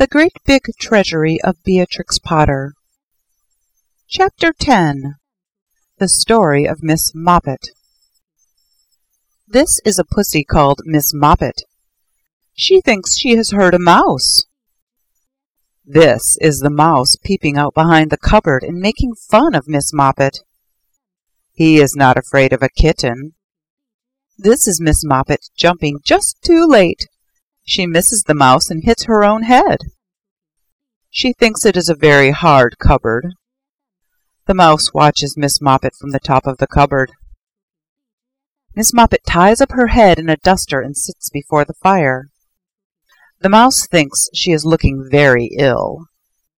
The Great Big Treasury of Beatrix Potter Chapter 10 The Story of Miss Moppet This is a pussy called Miss Moppet. She thinks she has heard a mouse. This is the mouse peeping out behind the cupboard and making fun of Miss Moppet. He is not afraid of a kitten. This is Miss Moppet jumping just too late. She misses the mouse and hits her own head. She thinks it is a very hard cupboard. The mouse watches Miss Moppet from the top of the cupboard. Miss Moppet ties up her head in a duster and sits before the fire. The mouse thinks she is looking very ill.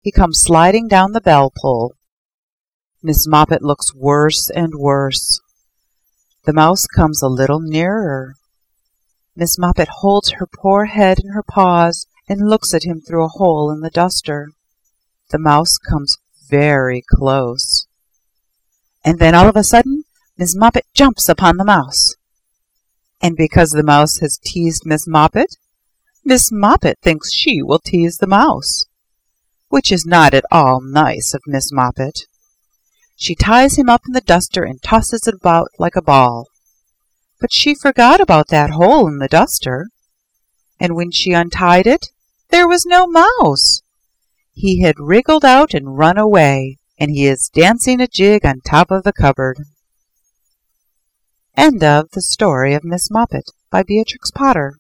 He comes sliding down the bell pull. Miss Moppet looks worse and worse. The mouse comes a little nearer. Miss Moppet holds her poor head in her paws and looks at him through a hole in the duster. The mouse comes very close. And then all of a sudden Miss Moppet jumps upon the mouse. And because the mouse has teased Miss Moppet, Miss Moppet thinks she will tease the mouse, which is not at all nice of Miss Moppet. She ties him up in the duster and tosses it about like a ball. But she forgot about that hole in the duster, and when she untied it, there was no mouse. He had wriggled out and run away, and he is dancing a jig on top of the cupboard. End of the story of Miss Moppet by Beatrix Potter.